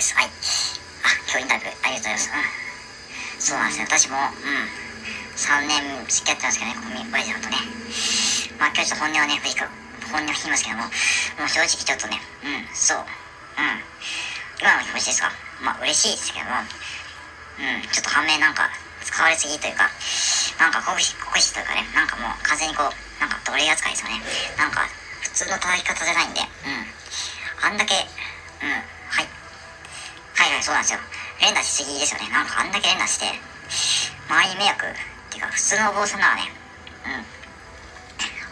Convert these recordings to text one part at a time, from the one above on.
です。はい。あ、教員学、ありがとうございます。うん。そうなんですよ。私も、うん。3年付き合ってたんですけどね、コミバイさんとね。まあ今日ちょっと本音はね、振りか、本音を聞きますけども、もう正直ちょっとね、うん、そう。うん。今の気持ちですか？まあ嬉しいですけども、うん、ちょっと反面なんか、使われすぎというか、なんか酷使、酷使というかね、なんかもう完全にこう、なんか奴隷扱いですよね。なんか、普通の叩き方じゃないんで、うん。あんだけ、うん、そうなんですよ。連打しすぎですよね。なんかあんだけ連打して、周りに迷惑、っていうか、普通のお坊さんならね、うん。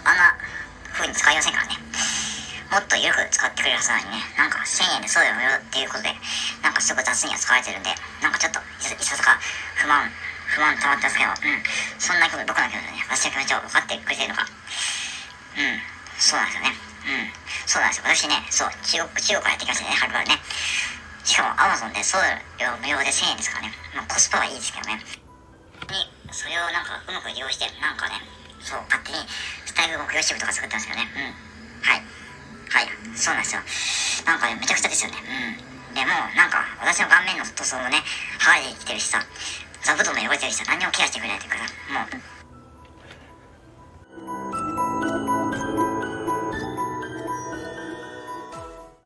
あんな風に使いませんからね。もっと緩く使ってくれるはずなのにね、なんか1000円でそうだよ無料っていうことで、なんかすごい雑に扱われてるんで、なんかちょっといささか不満、不満溜まってますけど、うん。そんな気分、僕の気持ちね、私の気持ちを分かってくれてるのか。うん。そうなんですよね。うん。そうなんですよ。私ね、そう、中国、中国からやってきましたね、はるばるね。しかも Amazon で送料無料で1000円ですからね。まあコスパはいいですけどね。に、それをなんかうまく利用して、なんかね、そう、勝手にスタイル目標支部とか作ったんですよね。うん。はい。はい。そうなんですよ。なんかね、めちゃくちゃですよね。うん。でも、なんか、私の顔面の塗装もね、剥がれてきてるしさ、座布団も汚れてるしさ、何にもケアしてくれないというかさ、もう、